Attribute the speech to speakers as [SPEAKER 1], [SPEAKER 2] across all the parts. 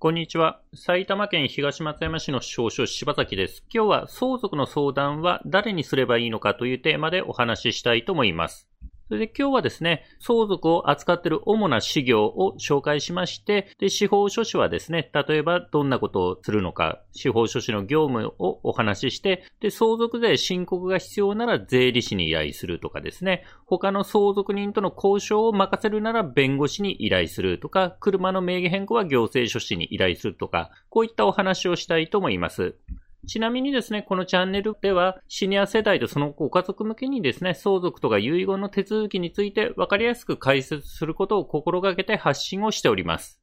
[SPEAKER 1] こんにちは。埼玉県東松山市の少々柴崎です。今日は相続の相談は誰にすればいいのかというテーマでお話ししたいと思います。それで今日はですね、相続を扱っている主な事業を紹介しまして、で、司法書士はですね、例えばどんなことをするのか、司法書士の業務をお話しして、で、相続税申告が必要なら税理士に依頼するとかですね、他の相続人との交渉を任せるなら弁護士に依頼するとか、車の名義変更は行政書士に依頼するとか、こういったお話をしたいと思います。ちなみにですね、このチャンネルでは、シニア世代とそのご家族向けにですね、相続とか遺言の手続きについて分かりやすく解説することを心がけて発信をしております。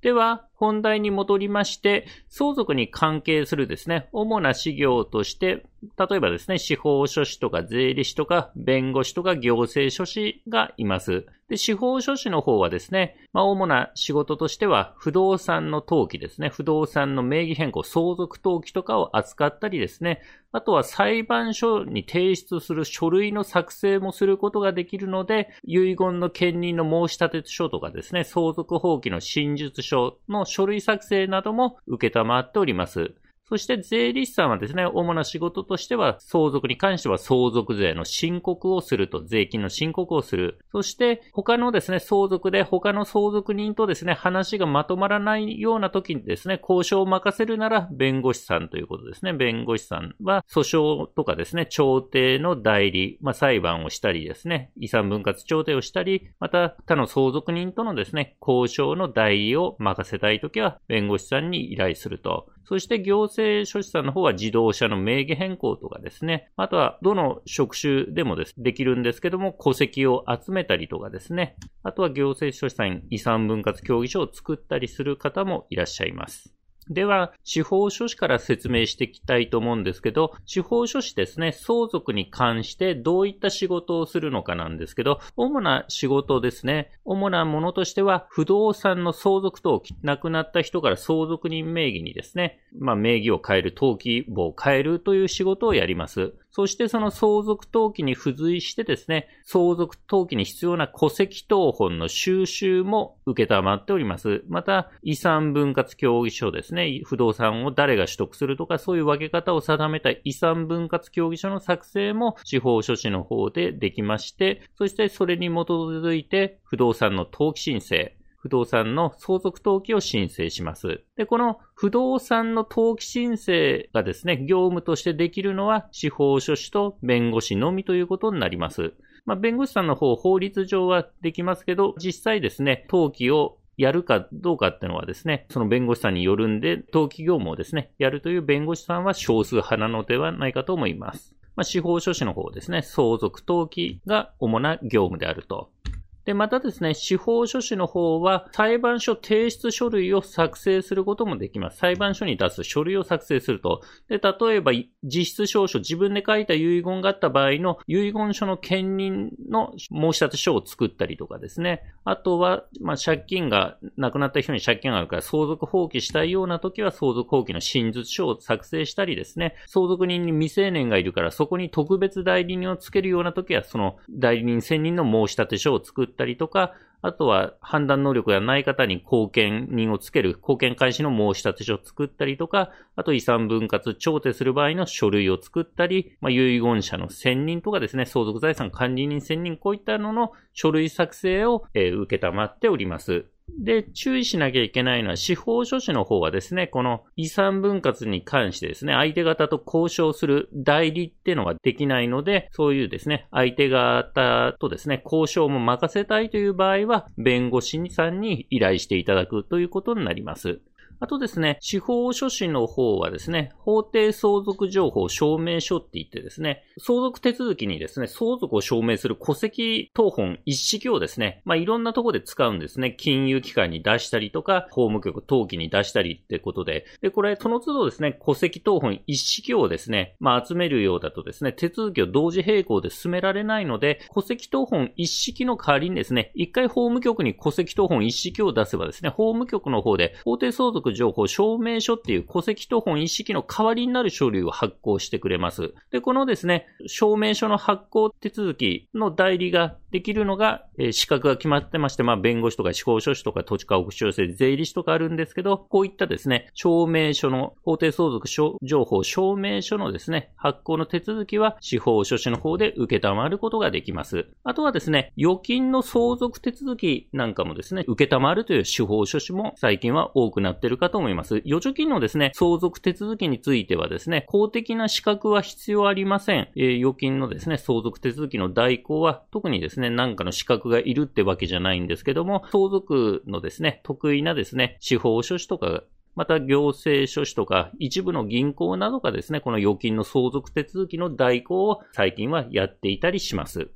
[SPEAKER 1] では、本題に戻りまして、相続に関係するですね、主な事業として、例えばですね、司法書士とか税理士とか弁護士とか行政書士がいます。で、司法書士の方はですね、まあ、主な仕事としては、不動産の登記ですね、不動産の名義変更、相続登記とかを扱ったりですね、あとは裁判所に提出する書類の作成もすることができるので、遺言の兼任の申立書とかですね、相続放棄の真実書の書類作成なども受けたまっております。そして税理士さんはですね、主な仕事としては、相続に関しては相続税の申告をすると、税金の申告をする。そして、他のですね、相続で他の相続人とですね、話がまとまらないような時にですね、交渉を任せるなら弁護士さんということですね。弁護士さんは訴訟とかですね、調停の代理、まあ、裁判をしたりですね、遺産分割調停をしたり、また他の相続人とのですね、交渉の代理を任せたい時は弁護士さんに依頼すると。そして行政書士さんの方は自動車の名義変更とかですね、あとはどの職種でもです、できるんですけども、戸籍を集めたりとかですね、あとは行政書士さん遺産分割協議書を作ったりする方もいらっしゃいます。では、司法書士から説明していきたいと思うんですけど、司法書士ですね、相続に関してどういった仕事をするのかなんですけど、主な仕事ですね、主なものとしては、不動産の相続登記、亡くなった人から相続人名義にですね、まあ名義を変える、登記簿を変えるという仕事をやります。そしてその相続登記に付随してですね、相続登記に必要な戸籍謄本の収集も受けたまっております。また、遺産分割協議書ですね、不動産を誰が取得するとか、そういう分け方を定めた遺産分割協議書の作成も司法書士の方でできまして、そしてそれに基づいて不動産の登記申請、不動産の相続登記を申請します。で、この不動産の登記申請がですね、業務としてできるのは司法書士と弁護士のみということになります。まあ、弁護士さんの方、法律上はできますけど、実際ですね、登記をやるかどうかっていうのはですね、その弁護士さんによるんで、登記業務をですね、やるという弁護士さんは少数派なのではないかと思います。まあ、司法書士の方ですね、相続登記が主な業務であると。で、またですね、司法書士の方は裁判所提出書類を作成することもできます。裁判所に出す書類を作成すると。で、例えば実質証書、自分で書いた遺言があった場合の遺言書の兼任の申し立て書を作ったりとかですね。あとは、まあ、借金が、亡くなった人に借金があるから相続放棄したいような時は相続放棄の真実書を作成したりですね。相続人に未成年がいるからそこに特別代理人をつけるような時はその代理人専任の申し立て書を作ったりとか、あとは判断能力がない方に貢献人をつける貢献開始の申し立て書を作ったりとか、あと遺産分割調停する場合の書類を作ったり、まあ、遺言者の選任とかですね、相続財産管理人選任、こういったのの書類作成を、えー、受けたまっております。で、注意しなきゃいけないのは、司法書士の方はですね、この遺産分割に関してですね、相手方と交渉する代理ってのができないので、そういうですね、相手方とですね、交渉も任せたいという場合は、弁護士さんに依頼していただくということになります。あとですね、司法書士の方はですね、法定相続情報証明書って言ってですね、相続手続きにですね、相続を証明する戸籍謄本一式をですね、まあ、いろんなとこで使うんですね。金融機関に出したりとか、法務局登記に出したりってことで、で、これ、その都度ですね、戸籍謄本一式をですね、まあ、集めるようだとですね、手続きを同時並行で進められないので、戸籍謄本一式の代わりにですね、一回法務局に戸籍謄本一式を出せばですね、法務局の方で法定相続情報証明書っていう戸籍謄本一式の代わりになる書類を発行してくれます。で、このですね、証明書の発行手続きの代理ができるのが、え、資格が決まってまして、まあ、弁護士とか司法書士とか土地家屋調整、税理士とかあるんですけど、こういったですね、証明書の、法定相続情報証明書のですね、発行の手続きは司法書士の方で受けたまることができます。あとはですね、預金の相続手続きなんかもですね、受けたまるという司法書士も最近は多くなってるかと思います。預貯金のですね、相続手続きについてはですね、公的な資格は必要ありません。えー、預金のですね、相続手続きの代行は特にですね、ね、なんかの資格がいるってわけじゃないんですけども、相続のですね、得意なですね、司法書士とかまた行政書士とか一部の銀行などがですね、この預金の相続手続きの代行を最近はやっていたりします。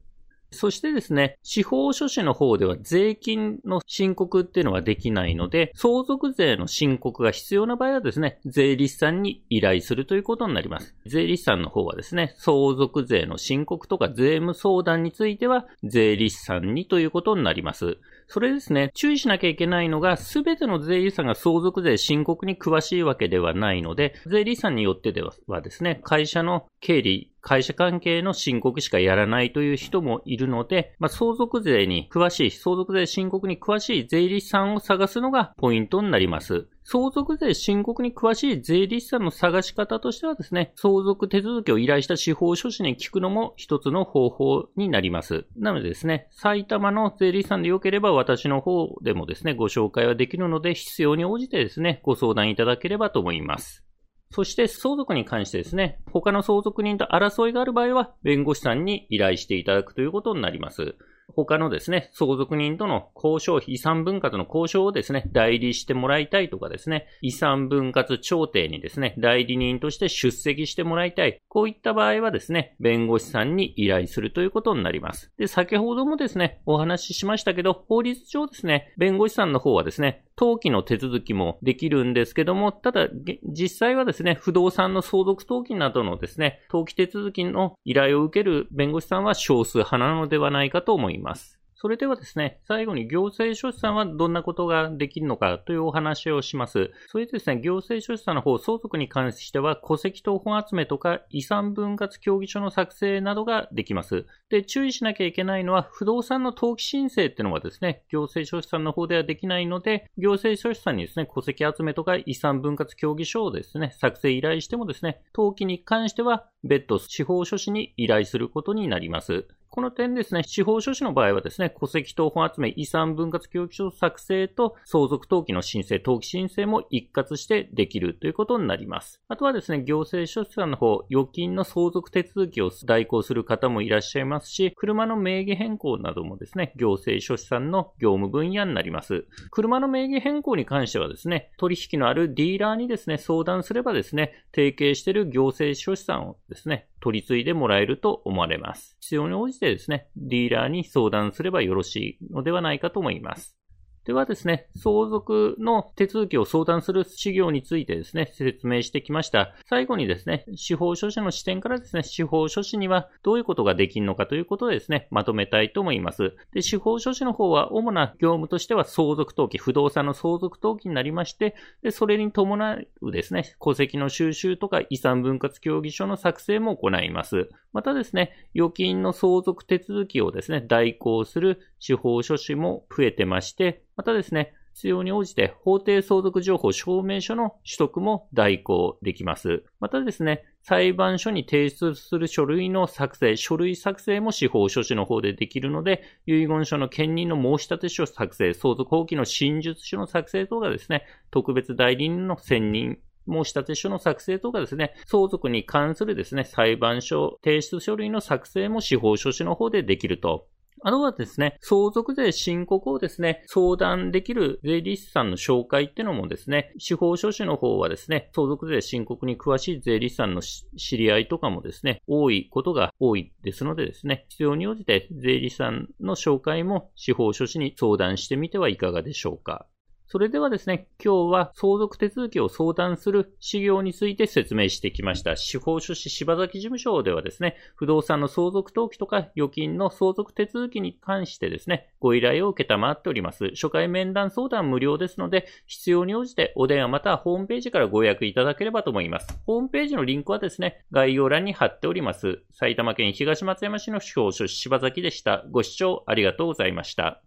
[SPEAKER 1] そしてですね、司法書士の方では税金の申告っていうのはできないので、相続税の申告が必要な場合はですね、税理士さんに依頼するということになります。税理士さんの方はですね、相続税の申告とか税務相談については、税理士さんにということになります。それですね、注意しなきゃいけないのが、すべての税理士さんが相続税申告に詳しいわけではないので、税理士さんによってではですね、会社の経理、会社関係の申告しかやらないという人もいるので、まあ、相続税に詳しい、相続税申告に詳しい税理士さんを探すのがポイントになります。相続税申告に詳しい税理士さんの探し方としてはですね、相続手続きを依頼した司法書士に聞くのも一つの方法になります。なのでですね、埼玉の税理士さんでよければ私の方でもですね、ご紹介はできるので、必要に応じてですね、ご相談いただければと思います。そして相続に関してですね、他の相続人と争いがある場合は、弁護士さんに依頼していただくということになります。他のですね、相続人との交渉、遺産分割の交渉をですね、代理してもらいたいとかですね、遺産分割調停にですね、代理人として出席してもらいたい。こういった場合はですね、弁護士さんに依頼するということになります。で、先ほどもですね、お話ししましたけど、法律上ですね、弁護士さんの方はですね、登記の手続きもできるんですけども、ただ、実際はですね、不動産の相続登記などのですね、登記手続きの依頼を受ける弁護士さんは少数派なのではないかと思います。ますそれではですね、最後に行政書士さんはどんなことができるのかというお話をします。それでですね、行政書士さんの方、相続に関しては戸籍謄本集めとか遺産分割協議書の作成などができます。で、注意しなきゃいけないのは、不動産の登記申請っていうのはですね、行政書士さんの方ではできないので、行政書士さんにですね、戸籍集めとか遺産分割協議書をですね、作成依頼してもですね、登記に関しては別途司法書士に依頼することになります。この点ですね、司法書士の場合はですね、戸籍謄本集め、遺産分割教育書作成と相続登記の申請、登記申請も一括してできるということになります。あとはですね、行政書士さんの方、預金の相続手続きを代行する方もいらっしゃいますし、車の名義変更などもですね、行政書士さんの業務分野になります。車の名義変更に関してはですね、取引のあるディーラーにですね、相談すればですね、提携している行政書士さんをですね、取り継いでもらえると思われます。必要に応じてですね、ディーラーに相談すればよろしいのではないかと思います。ではですね、相続の手続きを相談する事業についてですね、説明してきました。最後にですね、司法書士の視点からですね、司法書士にはどういうことができるのかということでですね、まとめたいと思います。で、司法書士の方は主な業務としては相続登記、不動産の相続登記になりまして、で、それに伴うですね、戸籍の収集とか遺産分割協議書の作成も行います。またですね、預金の相続手続きをですね、代行する司法書士も増えてまして、またですね、必要に応じて法定相続情報証明書の取得も代行できます。またですね、裁判所に提出する書類の作成、書類作成も司法書士の方でできるので、遺言書の兼任の申立書作成、相続放棄の真実書の作成等がですね、特別代理人の選任、申立書の作成とかですね、相続に関するですね、裁判所提出書類の作成も司法書士の方でできるとあとはですね、相続税申告をですね、相談できる税理士さんの紹介っていうのもですね、司法書士の方はですね、相続税申告に詳しい税理士さんの知り合いとかもですね、多いことが多いですのでですね、必要に応じて税理士さんの紹介も司法書士に相談してみてはいかがでしょうか。それではですね、今日は相続手続きを相談する事業について説明してきました。司法書士柴崎事務所ではですね、不動産の相続登記とか預金の相続手続きに関してですね、ご依頼を受けたまっております。初回面談相談無料ですので、必要に応じてお電話またはホームページからご予約いただければと思います。ホームページのリンクはですね、概要欄に貼っております。埼玉県東松山市の司法書士柴崎でした。ご視聴ありがとうございました。